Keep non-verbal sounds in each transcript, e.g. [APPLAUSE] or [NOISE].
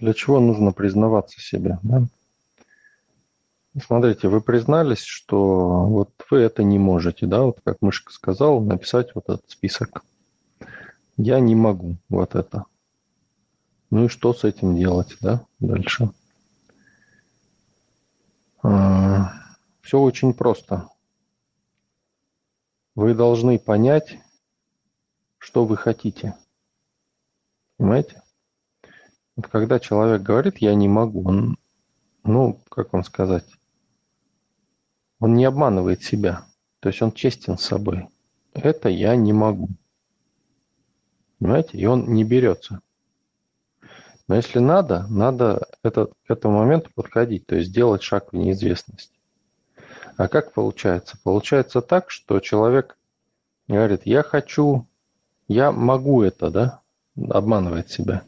для чего нужно признаваться себе, да? Смотрите, вы признались, что вот вы это не можете, да, вот как Мышка сказал, написать вот этот список. Я не могу вот это. Ну и что с этим делать, да, дальше? А, Все очень просто. Вы должны понять, что вы хотите. Понимаете? Когда человек говорит «я не могу», он, ну, как вам сказать, он не обманывает себя. То есть он честен с собой. Это я не могу. Понимаете? И он не берется. Но если надо, надо это, к этому моменту подходить, то есть делать шаг в неизвестность. А как получается? Получается так, что человек говорит, я хочу, я могу это, да, обманывает себя.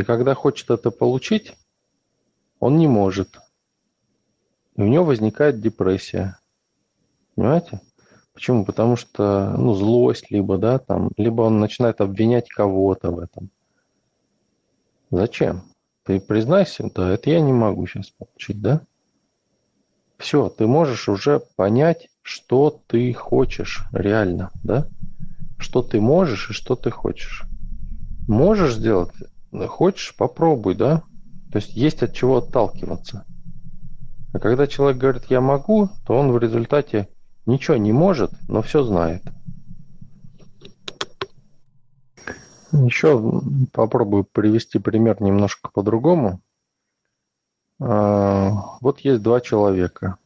И когда хочет это получить, он не может. И у него возникает депрессия. Понимаете? Почему? Потому что, ну, злость, либо, да, там, либо он начинает обвинять кого-то в этом. Зачем? Ты признайся, да, это я не могу сейчас получить, да? Все, ты можешь уже понять, что ты хочешь реально, да? Что ты можешь и что ты хочешь. Можешь сделать, хочешь, попробуй, да? То есть есть от чего отталкиваться. А когда человек говорит «я могу», то он в результате ничего не может, но все знает. Еще попробую привести пример немножко по-другому. А, вот есть два человека,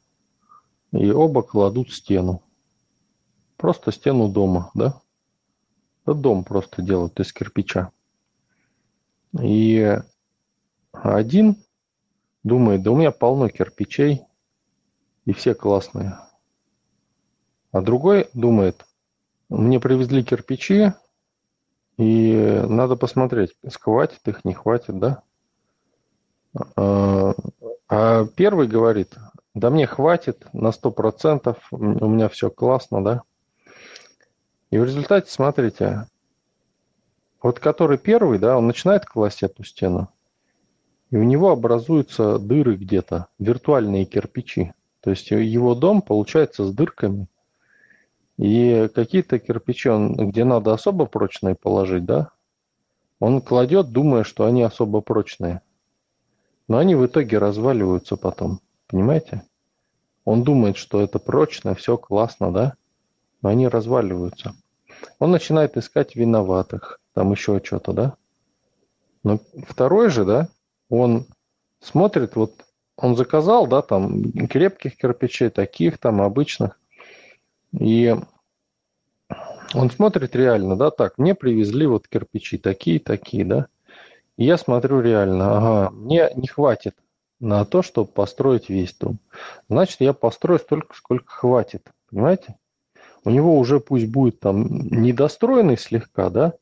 и оба кладут стену. Просто стену дома, да? Это дом просто делают из кирпича. И один думает, да у меня полно кирпичей, и все классные. А другой думает, мне привезли кирпичи, и надо посмотреть, хватит их, не хватит, да? А, а первый говорит, да мне хватит на сто процентов, у меня все классно, да? И в результате, смотрите, вот который первый, да, он начинает класть эту стену, и у него образуются дыры где-то, виртуальные кирпичи. То есть его дом получается с дырками. И какие-то кирпичи, он, где надо особо прочные положить, да, он кладет, думая, что они особо прочные. Но они в итоге разваливаются потом. Понимаете? Он думает, что это прочно, все классно, да? Но они разваливаются. Он начинает искать виноватых, там еще что-то, да? Но второй же, да, он смотрит, вот он заказал, да, там крепких кирпичей, таких там обычных, и он смотрит реально, да, так, мне привезли вот кирпичи такие, такие, да, и я смотрю реально, ага, мне не хватит на то, чтобы построить весь дом. Значит, я построю столько, сколько хватит, понимаете? У него уже пусть будет там недостроенный слегка, да,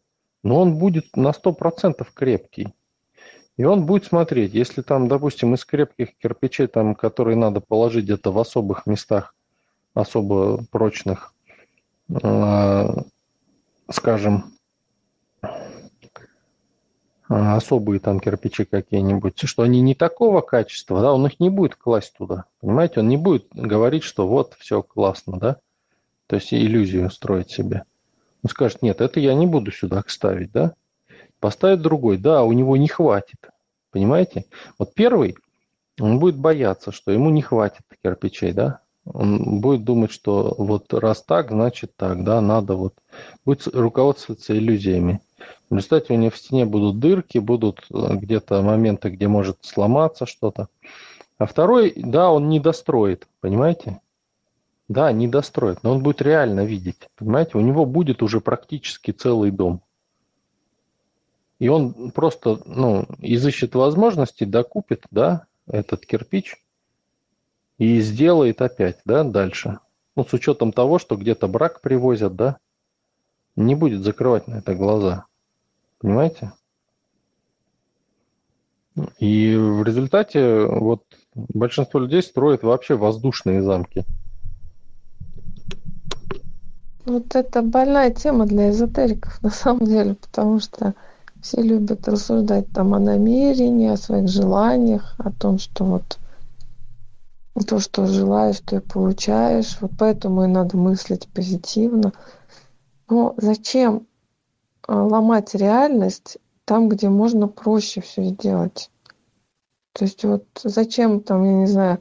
но он будет на 100% крепкий. И он будет смотреть, если там, допустим, из крепких кирпичей, там, которые надо положить где-то в особых местах, особо прочных, э, скажем, особые там кирпичи какие-нибудь, что они не такого качества, да, он их не будет класть туда, понимаете, он не будет говорить, что вот, все классно, да, то есть иллюзию строить себе. Он скажет, нет, это я не буду сюда ставить, да, поставит другой, да, у него не хватит, понимаете? Вот первый, он будет бояться, что ему не хватит кирпичей, да, он будет думать, что вот раз так, значит так, да, надо вот, будет руководствоваться иллюзиями. В результате у него в стене будут дырки, будут э, где-то моменты, где может сломаться что-то. А второй, да, он не достроит, понимаете? Да, не достроит, но он будет реально видеть, понимаете? У него будет уже практически целый дом. И он просто, ну, изыщет возможности, докупит, да, этот кирпич и сделает опять, да, дальше. Ну, с учетом того, что где-то брак привозят, да, не будет закрывать на это глаза. Понимаете? И в результате вот большинство людей строят вообще воздушные замки. Вот это больная тема для эзотериков, [LAUGHS] на самом деле, потому что Все любят рассуждать там о намерении, о своих желаниях, о том, что вот то, что желаешь, то и получаешь. Вот поэтому и надо мыслить позитивно. Но зачем а, ломать реальность там, где можно проще все сделать? То есть вот зачем там, я не знаю,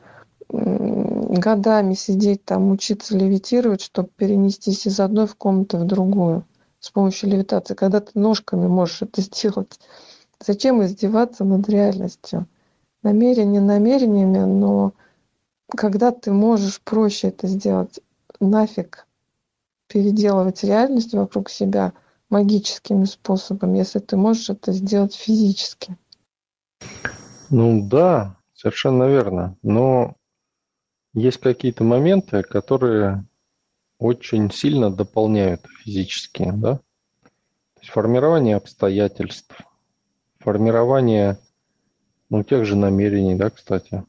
годами сидеть там, учиться левитировать, чтобы перенестись из одной в комнаты в другую с помощью левитации, когда ты ножками можешь это [LAUGHS] сделать. Зачем издеваться над реальностью? Намерения намерениями, но когда ты можешь проще это сделать, нафиг переделывать реальность вокруг себя магическими способами, если ты можешь это сделать физически. Ну да, совершенно верно. Но есть какие-то моменты, которые очень сильно дополняют физические, да? То есть формирование обстоятельств, формирование ну, тех же намерений, да, кстати.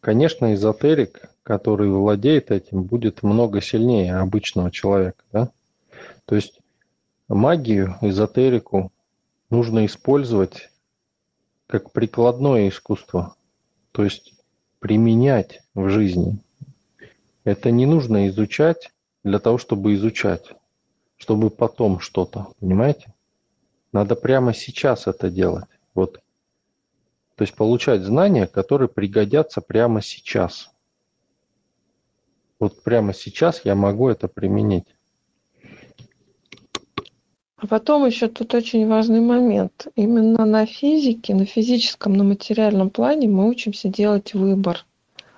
Конечно, эзотерик, который владеет этим, будет много сильнее обычного человека, да? То есть магию, эзотерику нужно использовать как прикладное искусство, то есть применять в жизни. Это не нужно изучать для того, чтобы изучать, чтобы потом что-то, понимаете? Надо прямо сейчас это делать. Вот. То есть получать знания, которые пригодятся прямо сейчас. Вот прямо сейчас я могу это применить. А потом еще тут очень важный момент. Именно на физике, на физическом, на материальном плане мы учимся делать выбор.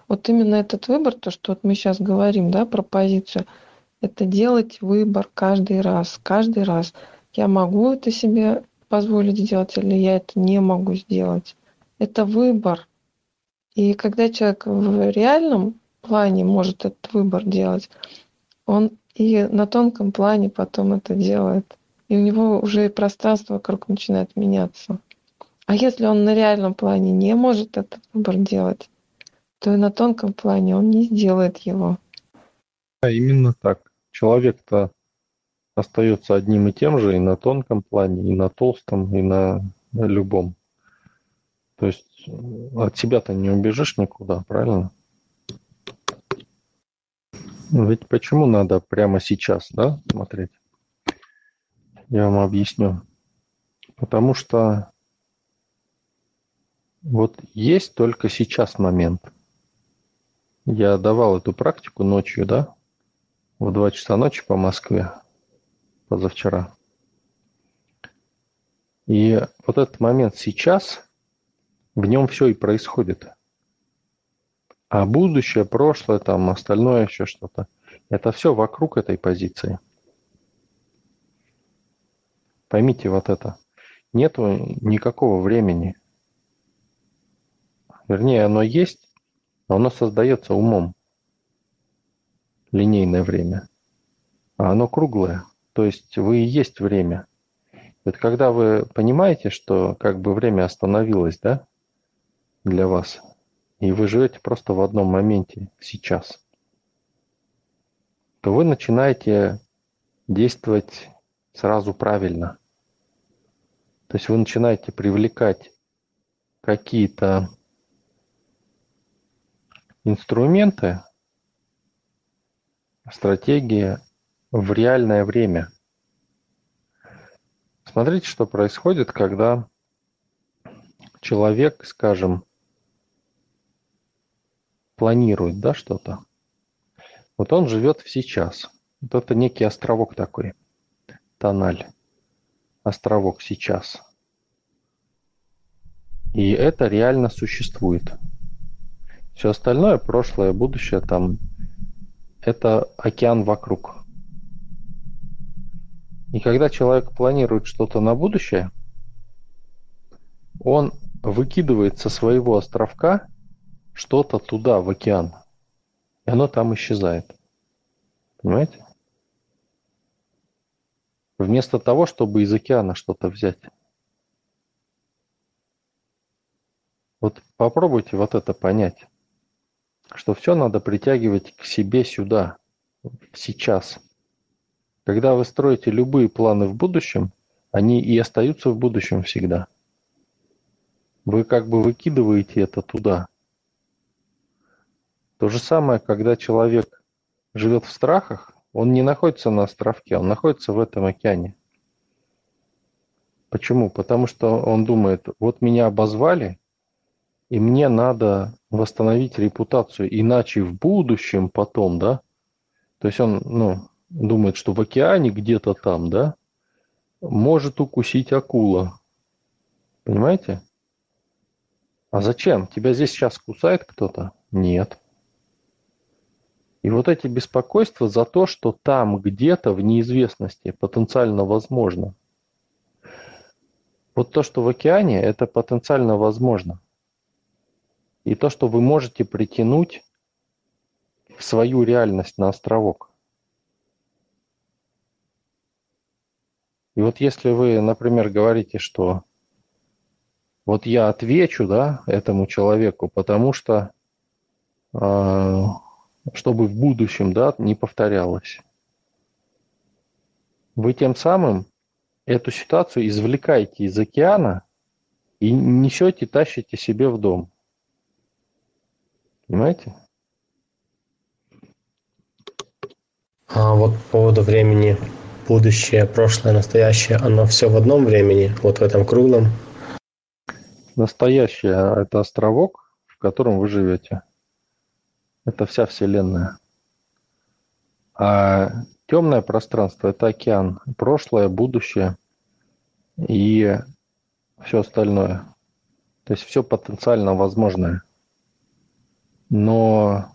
Вот именно этот выбор, то, что вот мы сейчас говорим, да, про позицию, это делать выбор каждый раз, каждый раз. Я могу это себе позволить сделать или я это не могу сделать. Это выбор. И когда человек в реальном плане может этот выбор делать, он и на тонком плане потом это делает и у него уже пространство вокруг начинает меняться. А если он на реальном плане не может этот выбор делать, то и на тонком плане он не сделает его. А именно так. Человек-то остается одним и тем же и на тонком плане, и на толстом, и на, на любом. То есть от себя-то не убежишь никуда, правильно? Ведь почему надо прямо сейчас, да, смотреть? Я вам объясню. Потому что вот есть только сейчас момент. Я давал эту практику ночью, да, в 2 часа ночи по Москве позавчера. И вот этот момент сейчас, в нем все и происходит. А будущее, прошлое, там, остальное еще что-то, это все вокруг этой позиции – Поймите вот это. Нету никакого времени. Вернее, оно есть, но оно создается умом. Линейное время. А оно круглое. То есть вы и есть время. Вот когда вы понимаете, что как бы время остановилось, да, для вас, и вы живете просто в одном моменте, сейчас, то вы начинаете действовать сразу правильно – то есть вы начинаете привлекать какие-то инструменты, стратегии в реальное время. Смотрите, что происходит, когда человек, скажем, планирует да, что-то. Вот он живет в сейчас. Вот это некий островок такой, тональ островок сейчас. И это реально существует. Все остальное, прошлое, будущее, там, это океан вокруг. И когда человек планирует что-то на будущее, он выкидывает со своего островка что-то туда, в океан. И оно там исчезает. Понимаете? Вместо того, чтобы из океана что-то взять. Вот попробуйте вот это понять, что все надо притягивать к себе сюда, сейчас. Когда вы строите любые планы в будущем, они и остаются в будущем всегда. Вы как бы выкидываете это туда. То же самое, когда человек живет в страхах, он не находится на островке, он находится в этом океане. Почему? Потому что он думает, вот меня обозвали, и мне надо восстановить репутацию, иначе в будущем потом, да, то есть он, ну, думает, что в океане где-то там, да, может укусить акула. Понимаете? А зачем? Тебя здесь сейчас кусает кто-то? Нет. И вот эти беспокойства за то, что там где-то в неизвестности потенциально возможно. Вот то, что в океане, это потенциально возможно. И то, что вы можете притянуть в свою реальность на островок. И вот если вы, например, говорите, что вот я отвечу, да, этому человеку, потому что э, чтобы в будущем, да, не повторялось. Вы тем самым эту ситуацию извлекаете из океана и несете, тащите себе в дом. Понимаете? А вот по поводу времени будущее, прошлое, настоящее, оно все в одном времени, вот в этом круглом? Настоящее – это островок, в котором вы живете. Это вся Вселенная. А темное пространство – это океан. Прошлое, будущее и все остальное. То есть все потенциально возможное. Но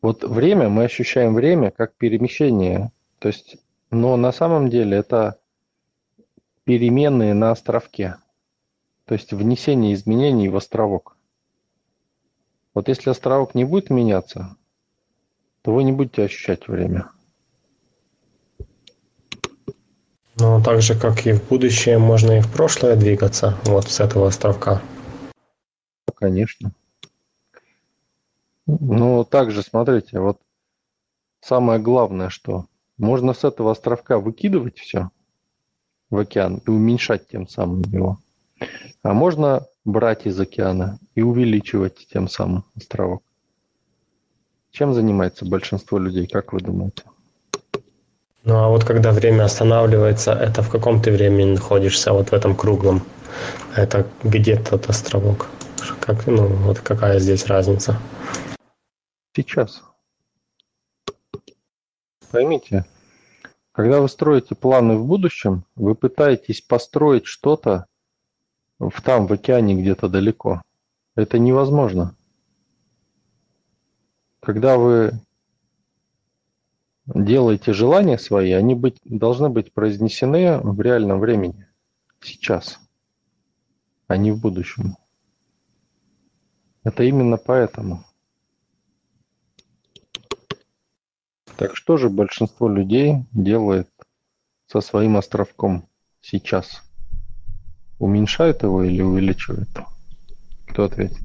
вот время, мы ощущаем время как перемещение. То есть но на самом деле это переменные на островке. То есть внесение изменений в островок. Вот если островок не будет меняться, то вы не будете ощущать время. Но так же, как и в будущее, можно и в прошлое двигаться вот с этого островка. Конечно. Но также, смотрите, вот самое главное, что можно с этого островка выкидывать все в океан и уменьшать тем самым его. А можно брать из океана и увеличивать тем самым островок. Чем занимается большинство людей, как вы думаете? Ну а вот когда время останавливается, это в каком ты времени находишься, вот в этом круглом? Это где тот островок? Как, ну, вот какая здесь разница? Сейчас. Поймите, когда вы строите планы в будущем, вы пытаетесь построить что-то в там, в океане где-то далеко. Это невозможно. Когда вы делаете желания свои, они быть, должны быть произнесены в реальном времени, сейчас, а не в будущем. Это именно поэтому. Так что же большинство людей делает со своим островком сейчас? Уменьшает его или увеличивает? Кто ответит?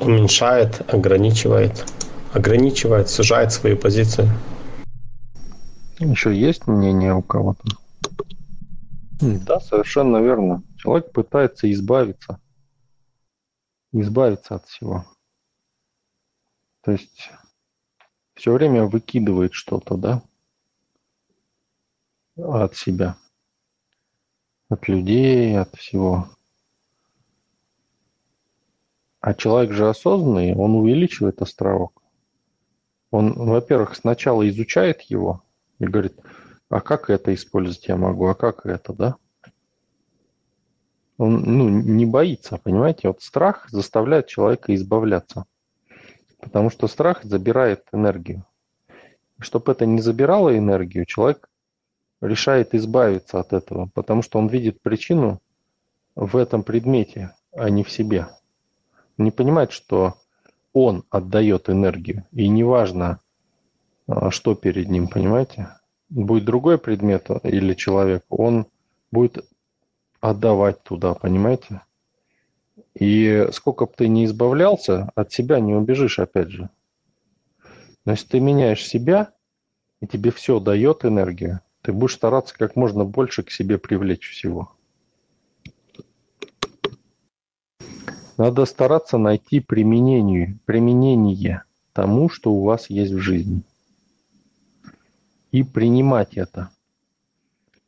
Уменьшает, ограничивает. Ограничивает, сужает свою позицию. Еще есть мнение у кого-то? Да, совершенно верно. Человек пытается избавиться. Избавиться от всего. То есть все время выкидывает что-то, да, от себя, от людей, от всего. А человек же осознанный, он увеличивает островок. Он, во-первых, сначала изучает его и говорит, а как это использовать я могу, а как это, да? Он ну, не боится, понимаете? Вот страх заставляет человека избавляться. Потому что страх забирает энергию. Чтобы это не забирало энергию, человек решает избавиться от этого, потому что он видит причину в этом предмете, а не в себе. Не понимает, что он отдает энергию, и неважно, а, что перед ним, понимаете? Будет другой предмет или человек, он будет отдавать туда, понимаете? И сколько бы ты ни избавлялся, от себя не убежишь, опять же. Но если ты меняешь себя, и тебе все дает энергию, ты будешь стараться как можно больше к себе привлечь всего. Надо стараться найти применение, применение тому, что у вас есть в жизни. И принимать это.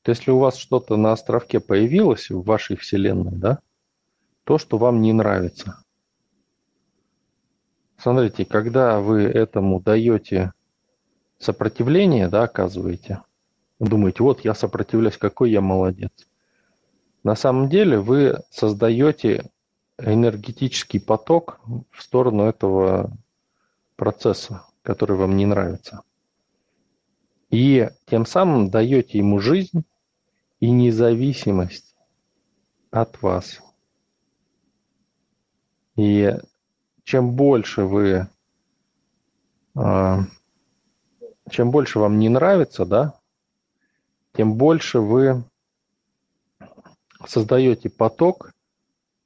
То если у вас что-то на островке появилось в вашей вселенной, да, то, что вам не нравится. Смотрите, когда вы этому даете сопротивление, да, оказываете, думаете, вот я сопротивляюсь, какой я молодец. На самом деле вы создаете энергетический поток в сторону этого процесса, который вам не нравится. И тем самым даете ему жизнь и независимость от вас. И чем больше вы, а, чем больше вам не нравится, да, тем больше вы создаете поток,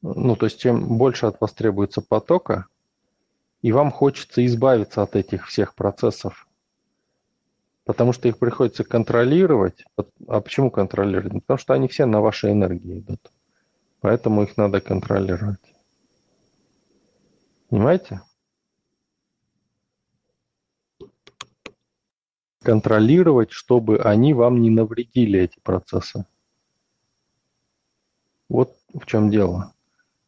ну, то есть чем больше от вас требуется потока, и вам хочется избавиться от этих всех процессов, потому что их приходится контролировать. А почему контролировать? Потому что они все на вашей энергии идут. Поэтому их надо контролировать. Понимаете? Контролировать, чтобы они вам не навредили, эти процессы. Вот в чем дело.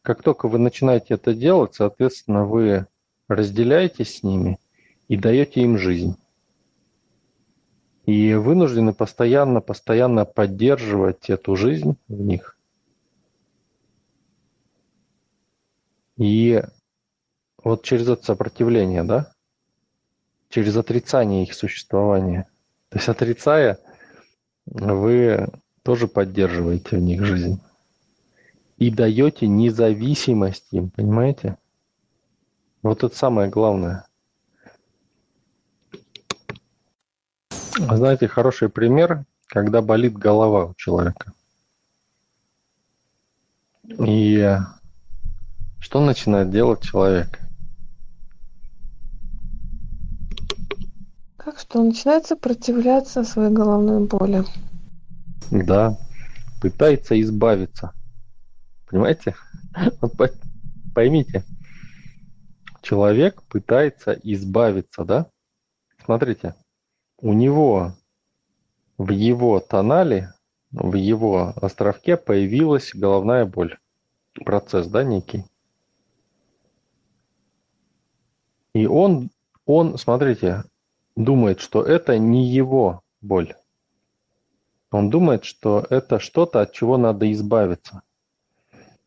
Как только вы начинаете это делать, соответственно, вы разделяетесь с ними и даете им жизнь. И вынуждены постоянно, постоянно поддерживать эту жизнь в них. И вот через это сопротивление, да, через отрицание их существования. То есть отрицая, вы тоже поддерживаете в них жизнь. И даете независимость им, понимаете? Вот это самое главное. Знаете, хороший пример, когда болит голова у человека. И что начинает делать человек? Как что? Он начинает сопротивляться своей головной боли. Да, пытается избавиться. Понимаете? [LAUGHS] Поймите, человек пытается избавиться, да? Смотрите, у него в его тонале, в его островке появилась головная боль. Процесс, да, некий. И он, он, смотрите, думает, что это не его боль. Он думает, что это что-то, от чего надо избавиться.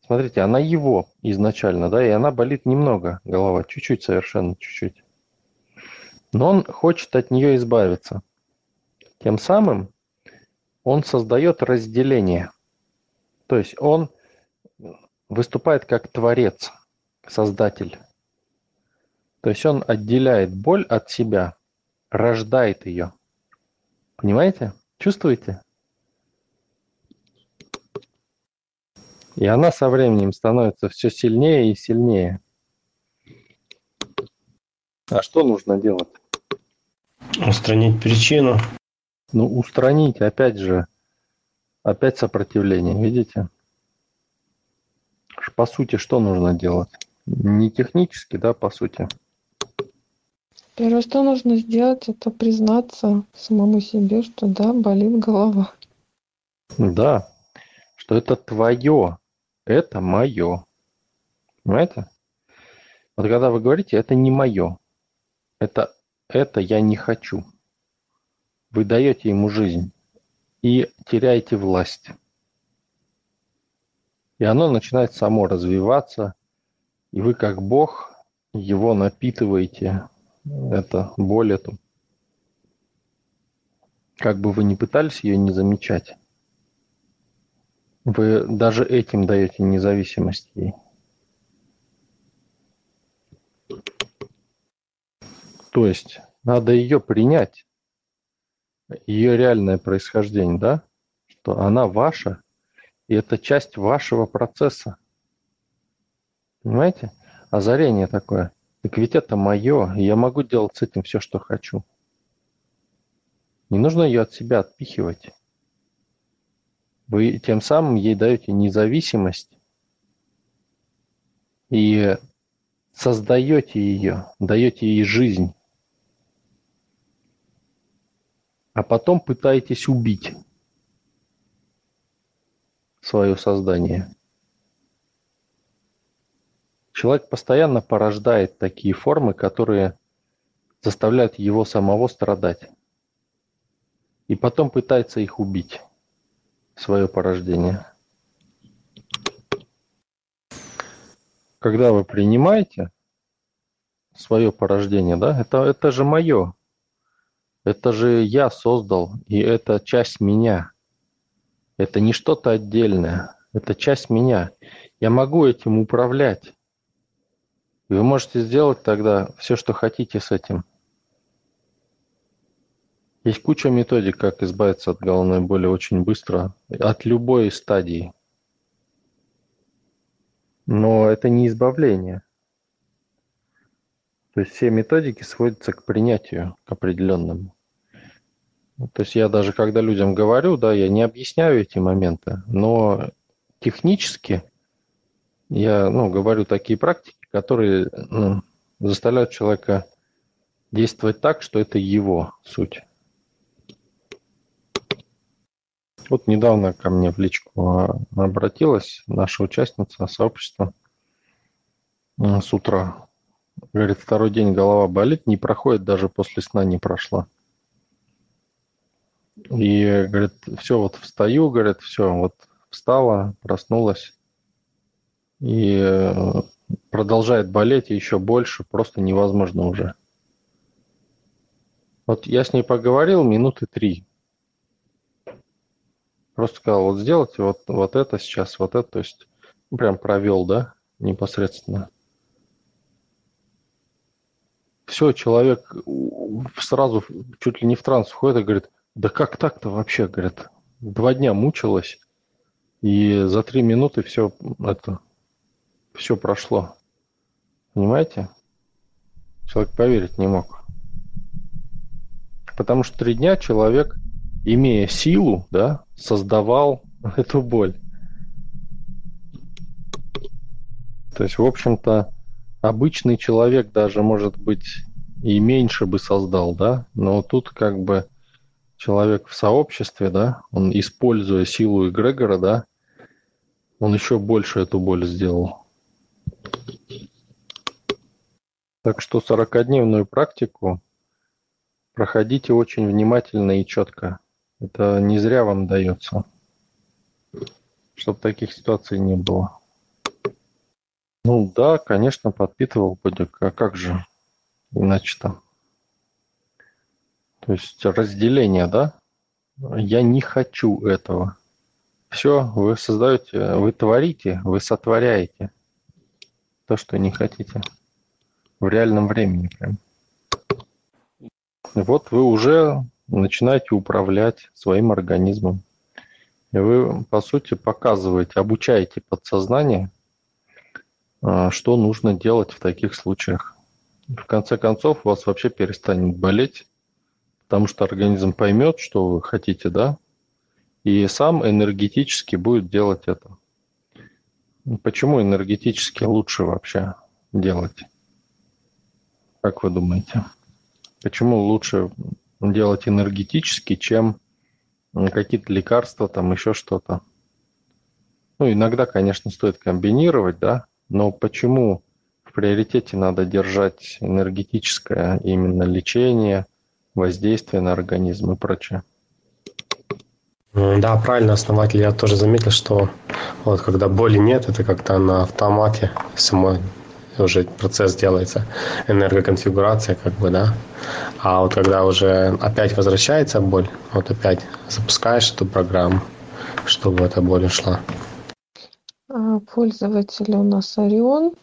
Смотрите, она его изначально, да, и она болит немного, голова, чуть-чуть совершенно, чуть-чуть. Но он хочет от нее избавиться. Тем самым он создает разделение. То есть он выступает как творец, создатель. То есть он отделяет боль от себя – рождает ее. Понимаете? Чувствуете? И она со временем становится все сильнее и сильнее. А что нужно делать? Устранить причину. Ну, устранить, опять же, опять сопротивление, видите? По сути, что нужно делать? Не технически, да, по сути. Первое, что нужно сделать, это признаться самому себе, что да, болит голова. Да, что это твое, это мое. Понимаете? Вот когда вы говорите, это не мое, это, это я не хочу. Вы даете ему жизнь и теряете власть. И оно начинает само развиваться, и вы как Бог его напитываете это боль эту. Как бы вы ни пытались ее не замечать, вы даже этим даете независимость ей. То есть надо ее принять, ее реальное происхождение, да, что она ваша, и это часть вашего процесса. Понимаете? Озарение такое – так ведь это мое, и я могу делать с этим все, что хочу. Не нужно ее от себя отпихивать. Вы тем самым ей даете независимость и создаете ее, даете ей жизнь, а потом пытаетесь убить свое создание. Человек постоянно порождает такие формы, которые заставляют его самого страдать. И потом пытается их убить, свое порождение. Когда вы принимаете свое порождение, да, это, это же мое. Это же я создал, и это часть меня. Это не что-то отдельное, это часть меня. Я могу этим управлять. Вы можете сделать тогда все, что хотите с этим. Есть куча методик, как избавиться от головной боли очень быстро, от любой стадии. Но это не избавление. То есть все методики сводятся к принятию, к определенному. То есть я даже когда людям говорю, да, я не объясняю эти моменты, но технически я ну, говорю такие практики, которые ну, заставляют человека действовать так, что это его суть. Вот недавно ко мне в личку обратилась наша участница сообщества с утра. Говорит, второй день голова болит, не проходит, даже после сна не прошла. И, говорит, все, вот встаю, говорит, все, вот встала, проснулась. И э, продолжает болеть еще больше, просто невозможно уже. Вот я с ней поговорил минуты три. Просто сказал, вот сделайте вот, вот это сейчас, вот это, то есть ну, прям провел, да, непосредственно. Все, человек сразу чуть ли не в транс входит и говорит, да как так-то вообще, говорит, два дня мучилась, и за три минуты все это, все прошло. Понимаете? Человек поверить не мог. Потому что три дня человек – имея силу, да, создавал [LAUGHS] эту боль. То есть, в общем-то, обычный человек даже, может быть, и меньше бы создал, да, но тут как бы человек в сообществе, да, он, используя силу эгрегора, да, он еще больше эту боль сделал. Так что 40-дневную практику проходите очень внимательно и четко. Это не зря вам дается, чтобы таких ситуаций не было. Ну да, конечно, подпитывал бодик. А как же иначе-то? То есть разделение, да? Я не хочу этого. Все, вы создаете, вы творите, вы сотворяете то, что не хотите. В реальном времени прям. Вот вы уже начинаете управлять своим организмом. И вы, по сути, показываете, обучаете подсознание, а, что нужно делать в таких случаях. В конце концов, у вас вообще перестанет болеть, потому что организм поймет, что вы хотите, да, и сам энергетически будет делать это. Почему энергетически лучше вообще делать? Как вы думаете? Почему лучше делать энергетически, чем какие-то лекарства, там еще что-то. Ну, иногда, конечно, стоит комбинировать, да, но почему в приоритете надо держать энергетическое именно лечение, воздействие на организм и прочее? Да, правильно, основатель. Я тоже заметил, что вот когда боли нет, это как-то на автомате самой уже процесс делается, энергоконфигурация, как бы, да. А вот когда уже опять возвращается боль, вот опять запускаешь эту программу, чтобы эта боль ушла. А, пользователь у нас Орион.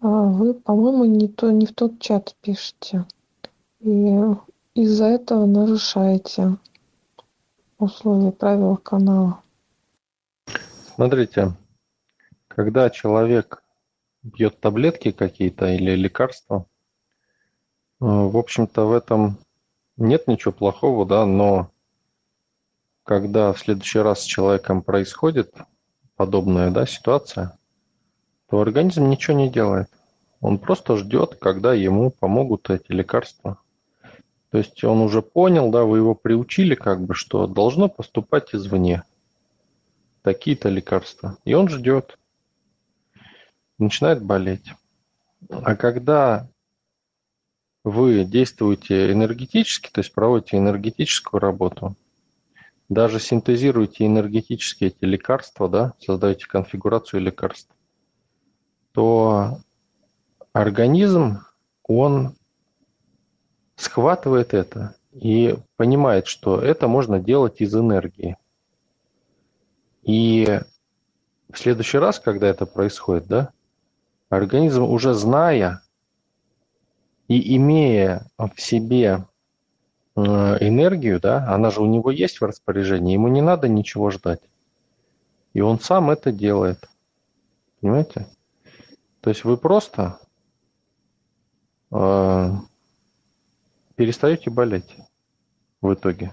А, вы, по-моему, не, то, не в тот чат пишете. И из-за этого нарушаете условия правила канала. Смотрите, когда человек пьет таблетки какие-то или лекарства. Э, в общем-то, в этом нет ничего плохого, да, но когда в следующий раз с человеком происходит подобная да, ситуация, то организм ничего не делает. Он просто ждет, когда ему помогут эти лекарства. То есть он уже понял, да, вы его приучили, как бы, что должно поступать извне такие-то лекарства. И он ждет. Начинает болеть. А когда вы действуете энергетически, то есть проводите энергетическую работу, даже синтезируете энергетически эти лекарства, да, создаете конфигурацию лекарств, то организм, он схватывает это и понимает, что это можно делать из энергии. И в следующий раз, когда это происходит, да, организм уже зная и имея в себе э, энергию, да, она же у него есть в распоряжении, ему не надо ничего ждать. И он сам это делает. Понимаете? То есть вы просто э, перестаете болеть в итоге.